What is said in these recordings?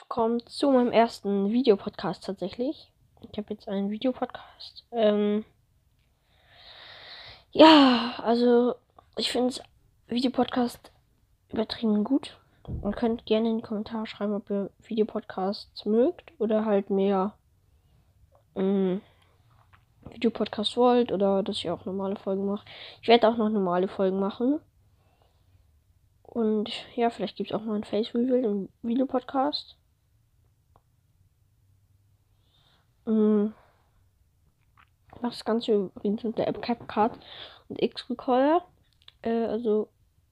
willkommen zu meinem ersten Videopodcast tatsächlich. Ich habe jetzt einen Videopodcast. Ähm, ja, also ich finde Videopodcast übertrieben gut. Ihr könnt gerne in die Kommentare schreiben, ob ihr Videopodcasts mögt oder halt mehr ähm, Videopodcast wollt oder dass ich auch normale Folgen mache. Ich werde auch noch normale Folgen machen. Und ja, vielleicht gibt es auch mal ein Face Reveal im Videopodcast. Das Ganze übrigens mit der App CapCut und X-Recorder. Äh, also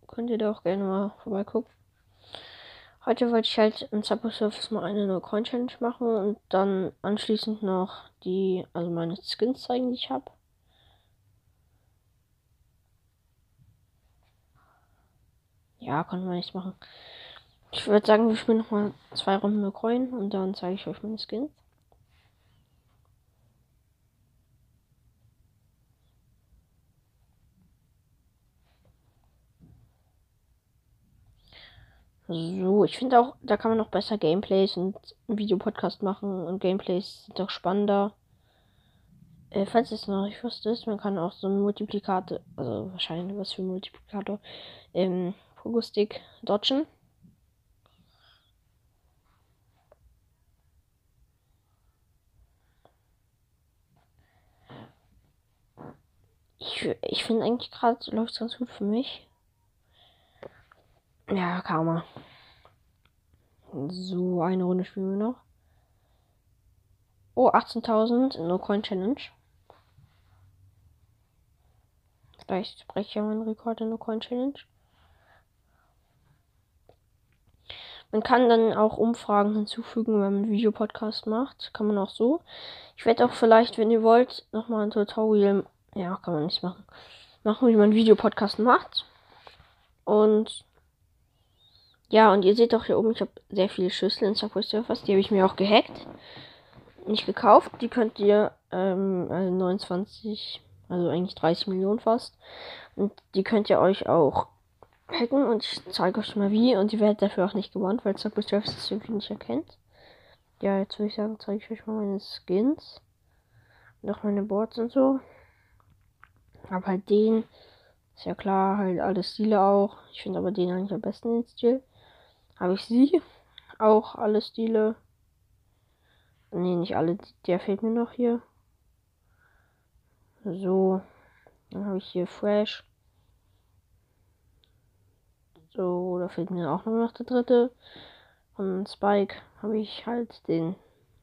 könnt ihr da auch gerne mal vorbeigucken. Heute wollte ich halt in Subsurface mal eine neue Coin Challenge machen und dann anschließend noch die, also meine Skins zeigen, die ich habe. Ja, konnte man nichts machen. Ich würde sagen, wir spielen nochmal zwei Runden mit Coin und dann zeige ich euch meine Skins. So, ich finde auch, da kann man noch besser Gameplays und Videopodcast machen und Gameplays sind auch spannender. Äh, falls es noch nicht wusstet, man kann auch so einen Multiplikator, also wahrscheinlich was für Multiplikator, ähm, Pogo-Stick dodgen. Ich, ich finde eigentlich gerade läuft es ganz gut für mich. Ja, Karma. So, eine Runde spielen wir noch. Oh, 18.000 No Coin Challenge. Vielleicht breche ich ja meinen Rekord in No Coin Challenge. Man kann dann auch Umfragen hinzufügen, wenn man Videopodcast macht. Kann man auch so. Ich werde auch vielleicht, wenn ihr wollt, nochmal ein Tutorial. Ja, kann man nicht machen. Machen, wie man Videopodcast macht. Und ja, und ihr seht doch hier oben, ich habe sehr viele Schlüssel in Subway Surfers. Die habe ich mir auch gehackt. Nicht gekauft. Die könnt ihr ähm, also 29, also eigentlich 30 Millionen fast. Und die könnt ihr euch auch hacken. Und ich zeige euch mal wie. Und ihr werdet dafür auch nicht gewarnt, weil Subway Surfers das irgendwie nicht erkennt. Ja, jetzt würde ich sagen, zeige ich euch mal meine Skins. Und auch meine Boards und so. Aber halt den. Ist ja klar, halt alle Stile auch. Ich finde aber den eigentlich am besten den Stil habe ich sie. Auch alle Stile. Ne, nicht alle. Der fehlt mir noch hier. So. Dann habe ich hier Fresh. So, da fehlt mir auch noch der dritte. Von Spike habe ich halt den.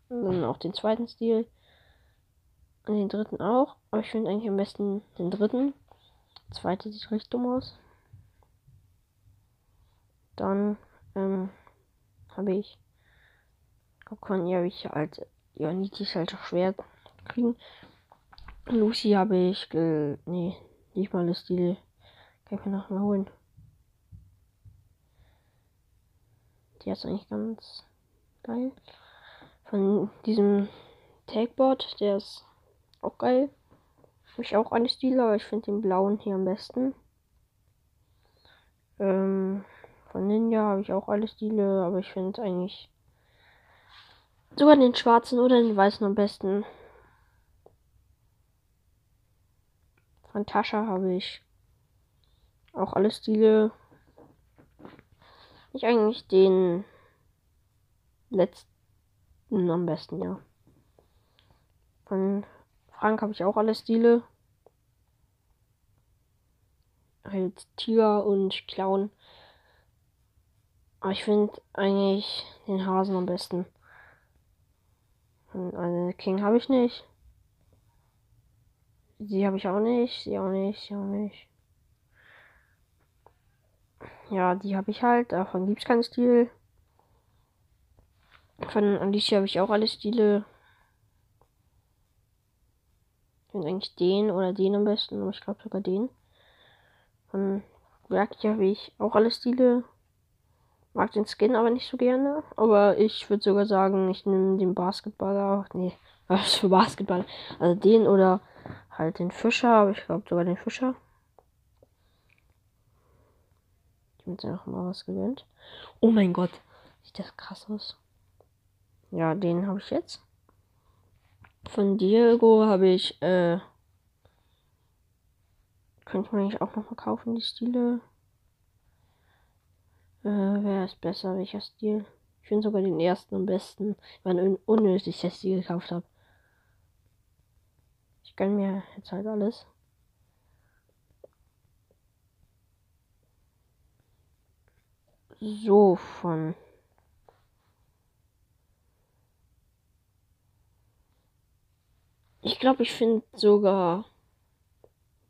Dann auch den zweiten Stil. Und den dritten auch. Aber ich finde eigentlich am besten den dritten. Der zweite sieht richtig dumm aus. Dann ähm, habe ich. Kokon, ja, habe ich halt. Ja, Niti ist halt auch schwer kriegen. Lucy habe ich. Nee, nicht mal das Stil. Kann ich mir noch mal holen. Die ist eigentlich ganz geil. Von diesem Tagbot, der ist auch geil. Habe ich auch alle Stile, aber ich finde den blauen hier am besten. Ähm, von Ninja habe ich auch alle Stile, aber ich finde eigentlich sogar den schwarzen oder den weißen am besten. Von Tascha habe ich auch alle Stile. Ich eigentlich den letzten am besten, ja. Von Frank habe ich auch alle Stile. Halt Tiger und Clown aber ich finde eigentlich den Hasen am besten. Eine King habe ich nicht. Sie habe ich auch nicht. Sie auch nicht. Sie auch nicht. Ja, die habe ich halt. Davon gibt es keinen Stil. Von Alicia habe ich auch alle Stile. Ich finde eigentlich den oder den am besten. Aber ich glaube sogar den. Von Werk habe ich auch alle Stile. Mag den Skin aber nicht so gerne. Aber ich würde sogar sagen, ich nehme den Basketballer. Nee, was für Basketball? Also den oder halt den Fischer. Aber ich glaube sogar den Fischer. Ich habe jetzt einfach mal was gewöhnt. Oh mein Gott. Sieht das krass aus. Ja, den habe ich jetzt. Von Diego habe ich, äh, könnte man eigentlich auch noch mal kaufen, die Stile. Äh, wer ist besser? Welcher Stil? Ich finde sogar den ersten am besten, weil ich unnötig dass die gekauft habe. Ich gönne mir jetzt halt alles. So von Ich glaube, ich finde sogar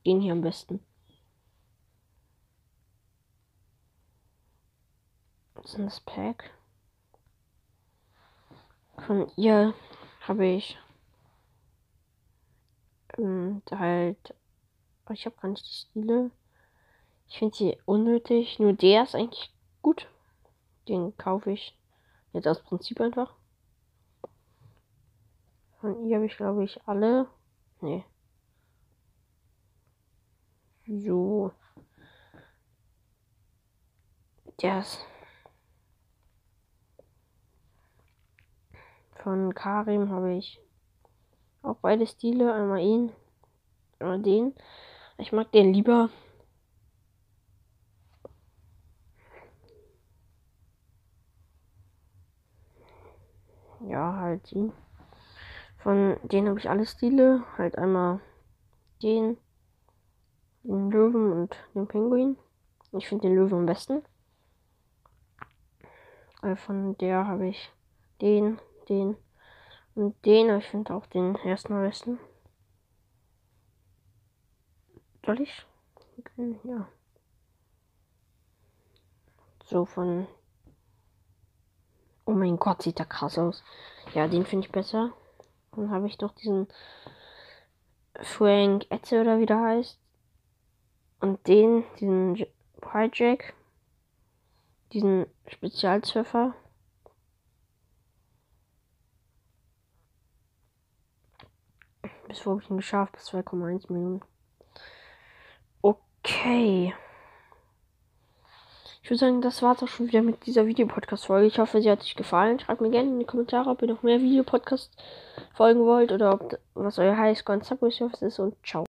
den hier am besten. Ist das Pack? Von ihr habe ich ähm, halt. Ich habe gar nicht die Stile. Ich finde sie unnötig. Nur der ist eigentlich gut. Den kaufe ich jetzt aus Prinzip einfach. Von ihr habe ich, glaube ich, alle. Nee. So. Der ist. Von Karim habe ich auch beide Stile. Einmal ihn, einmal den. Ich mag den lieber. Ja, halt ihn. Von denen habe ich alle Stile. Halt einmal den, den Löwen und den Pinguin. Ich finde den Löwen am besten. Äh, von der habe ich den, den und den. Ich finde auch den ersten am besten. Soll ich? Okay, ja. So von. Oh mein Gott, sieht der krass aus. Ja, den finde ich besser. Dann habe ich noch diesen Frank Etze oder wie der heißt. Und den, diesen Hijack. Diesen Spezialsurfer. Bis wo habe ich ihn geschafft? Bis 2,1 Millionen. Okay. Ich würde sagen, das war es auch schon wieder mit dieser Videopodcast-Folge. Ich hoffe, sie hat euch gefallen. Schreibt mir gerne in die Kommentare, ob ihr noch mehr Videopodcast folgen wollt oder ob was euer Highscore und Subway ist und ciao.